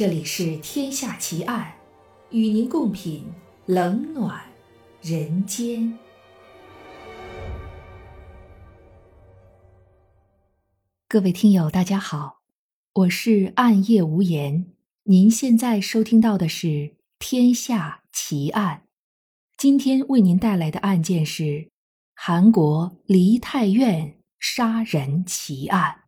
这里是《天下奇案》，与您共品冷暖人间。各位听友，大家好，我是暗夜无言。您现在收听到的是《天下奇案》，今天为您带来的案件是韩国梨泰院杀人奇案。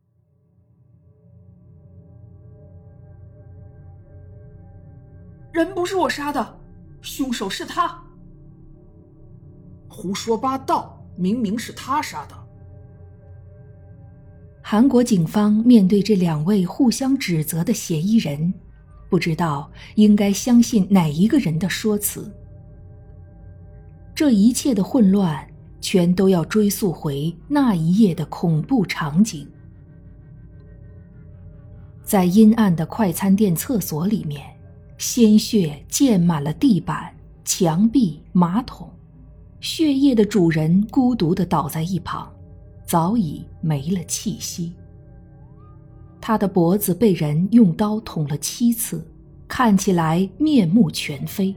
人不是我杀的，凶手是他。胡说八道！明明是他杀的。韩国警方面对这两位互相指责的嫌疑人，不知道应该相信哪一个人的说辞。这一切的混乱，全都要追溯回那一夜的恐怖场景。在阴暗的快餐店厕所里面。鲜血溅满了地板、墙壁、马桶，血液的主人孤独地倒在一旁，早已没了气息。他的脖子被人用刀捅了七次，看起来面目全非。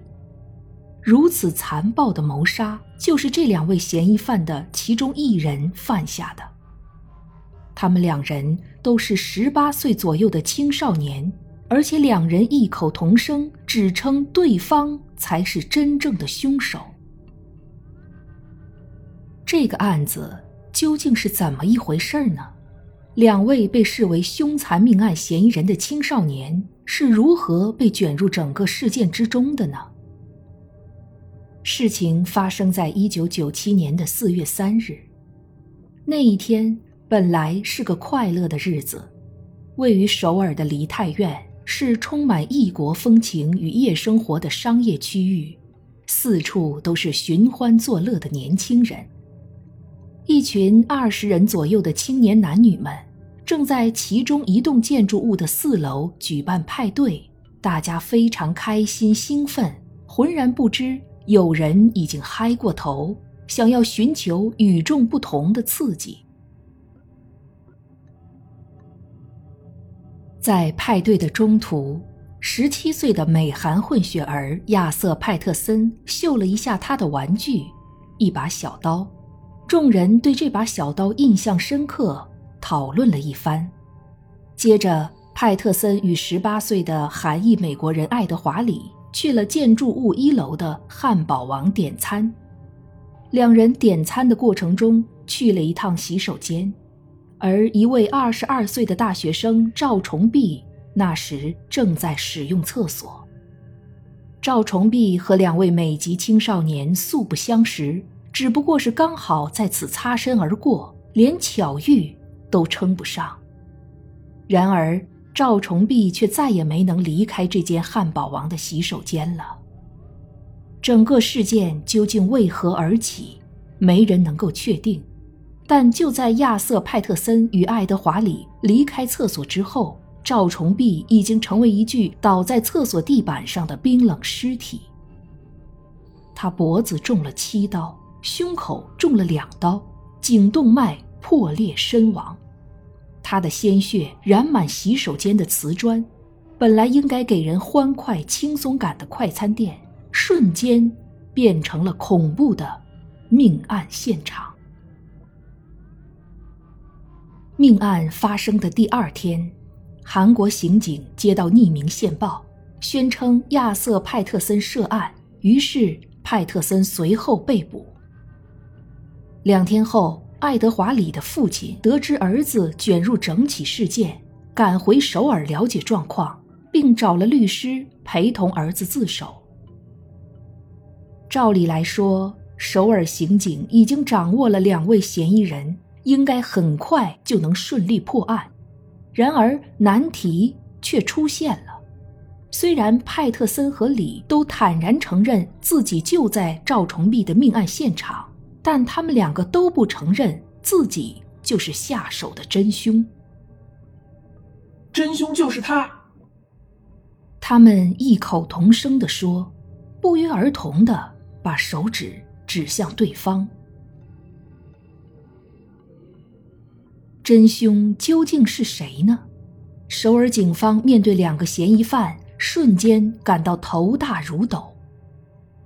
如此残暴的谋杀，就是这两位嫌疑犯的其中一人犯下的。他们两人都是十八岁左右的青少年。而且两人异口同声，指称对方才是真正的凶手。这个案子究竟是怎么一回事呢？两位被视为凶残命案嫌疑人的青少年是如何被卷入整个事件之中的呢？事情发生在一九九七年的四月三日，那一天本来是个快乐的日子，位于首尔的梨泰院。是充满异国风情与夜生活的商业区域，四处都是寻欢作乐的年轻人。一群二十人左右的青年男女们，正在其中一栋建筑物的四楼举办派对，大家非常开心兴奋，浑然不知有人已经嗨过头，想要寻求与众不同的刺激。在派对的中途，十七岁的美韩混血儿亚瑟·派特森秀了一下他的玩具——一把小刀。众人对这把小刀印象深刻，讨论了一番。接着，派特森与十八岁的韩裔美国人爱德华里去了建筑物一楼的汉堡王点餐。两人点餐的过程中，去了一趟洗手间。而一位二十二岁的大学生赵崇碧那时正在使用厕所。赵崇碧和两位美籍青少年素不相识，只不过是刚好在此擦身而过，连巧遇都称不上。然而，赵崇碧却再也没能离开这间汉堡王的洗手间了。整个事件究竟为何而起，没人能够确定。但就在亚瑟·派特森与爱德华里离开厕所之后，赵崇碧已经成为一具倒在厕所地板上的冰冷尸体。他脖子中了七刀，胸口中了两刀，颈动脉破裂身亡。他的鲜血染满洗手间的瓷砖，本来应该给人欢快轻松感的快餐店，瞬间变成了恐怖的命案现场。命案发生的第二天，韩国刑警接到匿名线报，宣称亚瑟·派特森涉案，于是派特森随后被捕。两天后，爱德华里的父亲得知儿子卷入整起事件，赶回首尔了解状况，并找了律师陪同儿子自首。照理来说，首尔刑警已经掌握了两位嫌疑人。应该很快就能顺利破案，然而难题却出现了。虽然派特森和李都坦然承认自己就在赵崇碧的命案现场，但他们两个都不承认自己就是下手的真凶。真凶就是他。他们异口同声地说，不约而同地把手指指向对方。真凶究竟是谁呢？首尔警方面对两个嫌疑犯，瞬间感到头大如斗。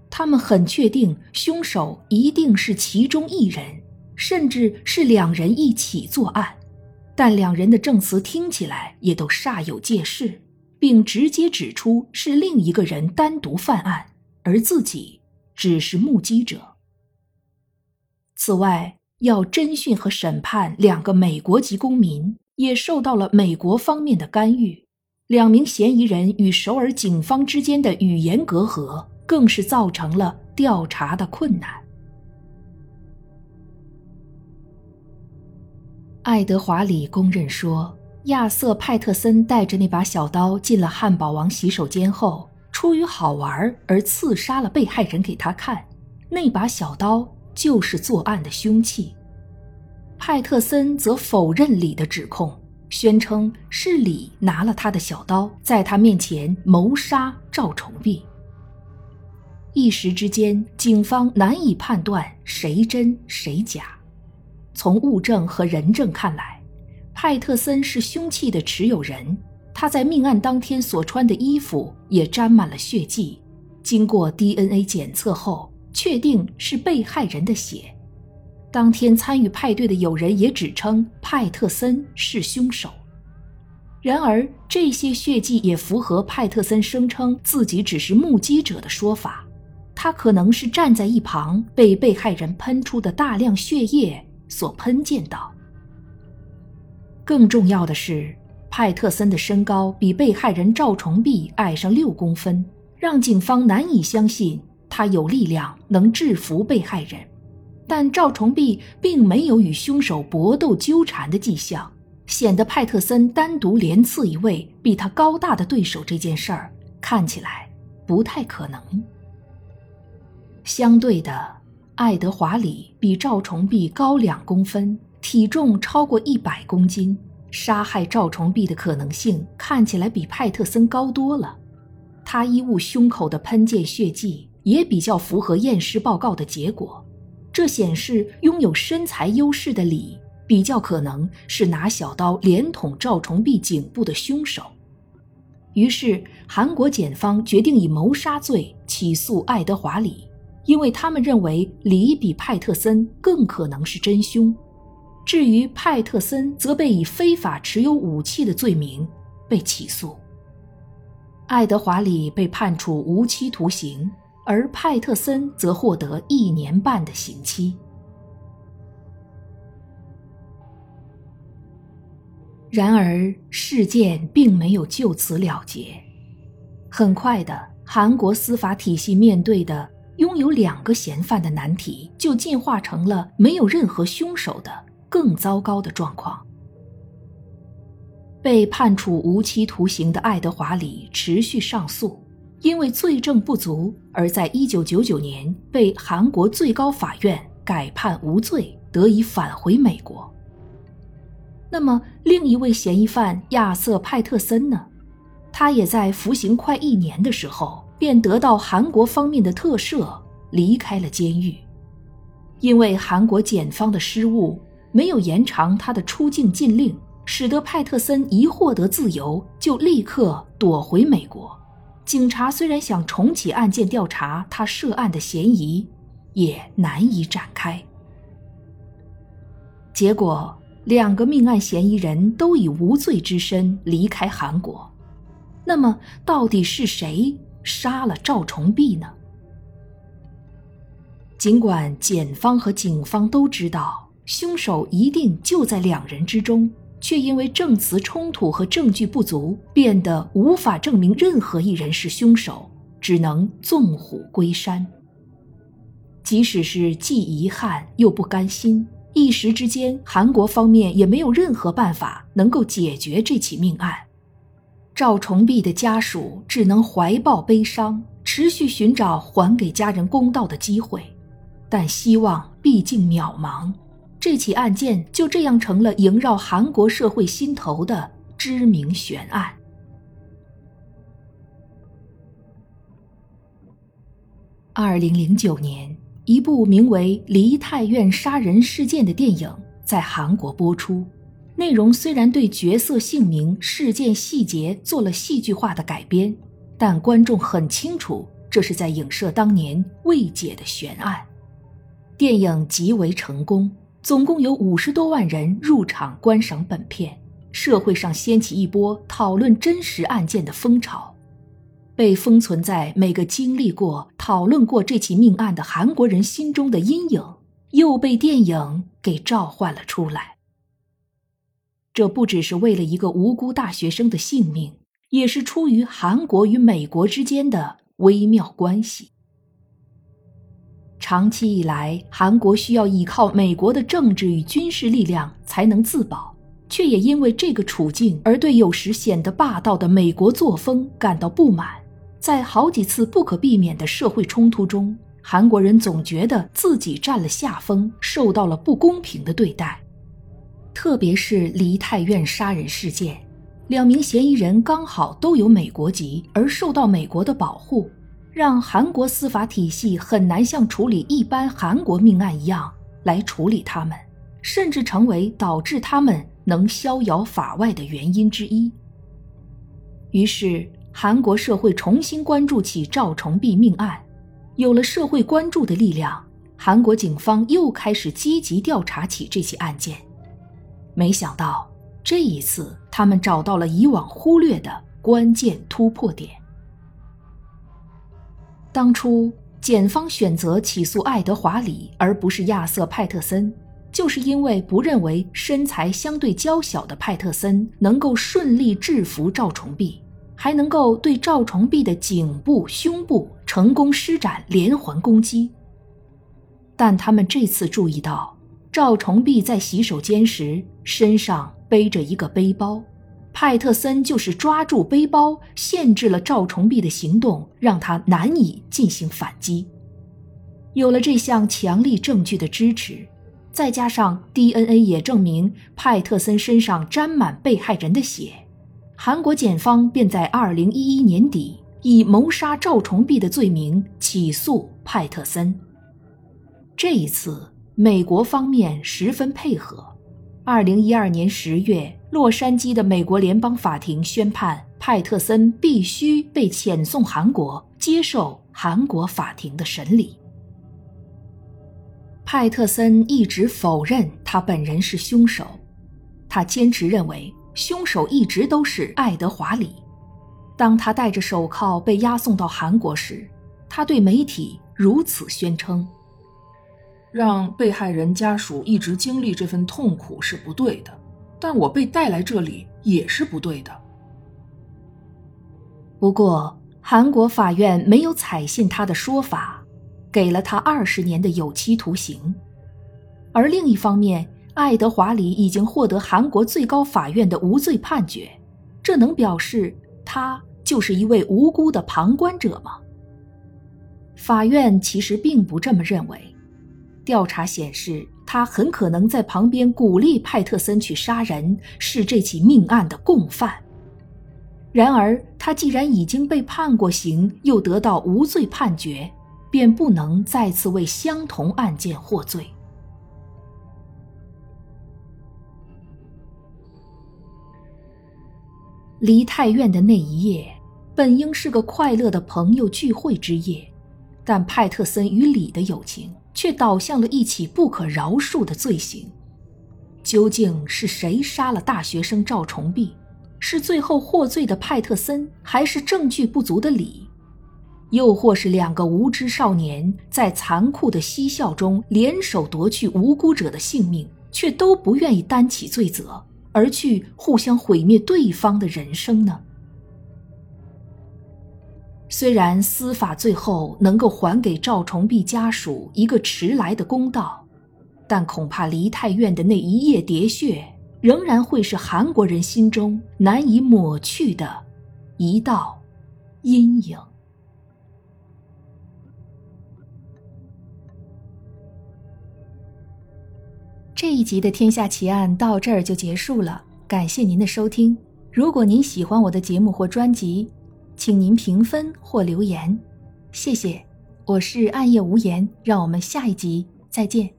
他们很确定凶手一定是其中一人，甚至是两人一起作案，但两人的证词听起来也都煞有介事，并直接指出是另一个人单独犯案，而自己只是目击者。此外，要侦讯和审判两个美国籍公民，也受到了美国方面的干预。两名嫌疑人与首尔警方之间的语言隔阂。更是造成了调查的困难。爱德华里公认说，亚瑟派特森带着那把小刀进了汉堡王洗手间后，出于好玩而刺杀了被害人给他看。那把小刀就是作案的凶器。派特森则否认李的指控，宣称是李拿了他的小刀，在他面前谋杀赵崇碧。一时之间，警方难以判断谁真谁假。从物证和人证看来，派特森是凶器的持有人。他在命案当天所穿的衣服也沾满了血迹，经过 DNA 检测后，确定是被害人的血。当天参与派对的友人也指称派特森是凶手。然而，这些血迹也符合派特森声称自己只是目击者的说法。他可能是站在一旁，被被害人喷出的大量血液所喷溅到。更重要的是，派特森的身高比被害人赵崇碧矮上六公分，让警方难以相信他有力量能制服被害人。但赵崇碧并没有与凶手搏斗纠缠的迹象，显得派特森单独连刺一位比他高大的对手这件事儿看起来不太可能。相对的，爱德华里比赵崇碧高两公分，体重超过一百公斤，杀害赵崇碧的可能性看起来比派特森高多了。他衣物胸口的喷溅血迹也比较符合验尸报告的结果，这显示拥有身材优势的李比较可能是拿小刀连捅赵崇碧颈部的凶手。于是，韩国检方决定以谋杀罪起诉爱德华里。因为他们认为李比派特森更可能是真凶，至于派特森则被以非法持有武器的罪名被起诉。爱德华里被判处无期徒刑，而派特森则获得一年半的刑期。然而，事件并没有就此了结。很快的，韩国司法体系面对的。拥有两个嫌犯的难题，就进化成了没有任何凶手的更糟糕的状况。被判处无期徒刑的爱德华里持续上诉，因为罪证不足，而在一九九九年被韩国最高法院改判无罪，得以返回美国。那么，另一位嫌疑犯亚瑟派特森呢？他也在服刑快一年的时候。便得到韩国方面的特赦，离开了监狱。因为韩国检方的失误，没有延长他的出境禁令，使得派特森一获得自由就立刻躲回美国。警察虽然想重启案件调查他涉案的嫌疑，也难以展开。结果，两个命案嫌疑人都以无罪之身离开韩国。那么，到底是谁？杀了赵崇碧呢？尽管检方和警方都知道凶手一定就在两人之中，却因为证词冲突和证据不足，变得无法证明任何一人是凶手，只能纵虎归山。即使是既遗憾又不甘心，一时之间，韩国方面也没有任何办法能够解决这起命案。赵崇碧的家属只能怀抱悲伤，持续寻找还给家人公道的机会，但希望毕竟渺茫。这起案件就这样成了萦绕韩国社会心头的知名悬案。二零零九年，一部名为《梨泰院杀人事件》的电影在韩国播出。内容虽然对角色姓名、事件细节做了戏剧化的改编，但观众很清楚，这是在影射当年未解的悬案。电影极为成功，总共有五十多万人入场观赏本片，社会上掀起一波讨论真实案件的风潮。被封存在每个经历过、讨论过这起命案的韩国人心中的阴影，又被电影给召唤了出来。这不只是为了一个无辜大学生的性命，也是出于韩国与美国之间的微妙关系。长期以来，韩国需要依靠美国的政治与军事力量才能自保。却也因为这个处境而对有时显得霸道的美国作风感到不满。在好几次不可避免的社会冲突中，韩国人总觉得自己占了下风，受到了不公平的对待。特别是梨泰院杀人事件，两名嫌疑人刚好都有美国籍，而受到美国的保护，让韩国司法体系很难像处理一般韩国命案一样来处理他们，甚至成为导致他们能逍遥法外的原因之一。于是。韩国社会重新关注起赵崇碧命案，有了社会关注的力量，韩国警方又开始积极调查起这起案件。没想到这一次，他们找到了以往忽略的关键突破点。当初检方选择起诉爱德华里而不是亚瑟派特森，就是因为不认为身材相对娇小的派特森能够顺利制服赵崇碧。还能够对赵崇碧的颈部、胸部成功施展连环攻击。但他们这次注意到，赵崇碧在洗手间时身上背着一个背包，派特森就是抓住背包，限制了赵崇碧的行动，让他难以进行反击。有了这项强力证据的支持，再加上 DNA 也证明派特森身上沾满被害人的血。韩国检方便在二零一一年底以谋杀赵崇碧的罪名起诉派特森。这一次，美国方面十分配合。二零一二年十月，洛杉矶的美国联邦法庭宣判派特森必须被遣送韩国，接受韩国法庭的审理。派特森一直否认他本人是凶手，他坚持认为。凶手一直都是爱德华里。当他戴着手铐被押送到韩国时，他对媒体如此宣称：“让被害人家属一直经历这份痛苦是不对的，但我被带来这里也是不对的。”不过，韩国法院没有采信他的说法，给了他二十年的有期徒刑。而另一方面，爱德华里已经获得韩国最高法院的无罪判决，这能表示他就是一位无辜的旁观者吗？法院其实并不这么认为。调查显示，他很可能在旁边鼓励派特森去杀人，是这起命案的共犯。然而，他既然已经被判过刑，又得到无罪判决，便不能再次为相同案件获罪。梨泰院的那一夜，本应是个快乐的朋友聚会之夜，但派特森与李的友情却导向了一起不可饶恕的罪行。究竟是谁杀了大学生赵崇碧？是最后获罪的派特森，还是证据不足的李？又或是两个无知少年在残酷的嬉笑中联手夺去无辜者的性命，却都不愿意担起罪责？而去互相毁灭对方的人生呢？虽然司法最后能够还给赵崇碧家属一个迟来的公道，但恐怕梨泰院的那一夜喋血，仍然会是韩国人心中难以抹去的一道阴影。这一集的《天下奇案》到这儿就结束了，感谢您的收听。如果您喜欢我的节目或专辑，请您评分或留言，谢谢。我是暗夜无言，让我们下一集再见。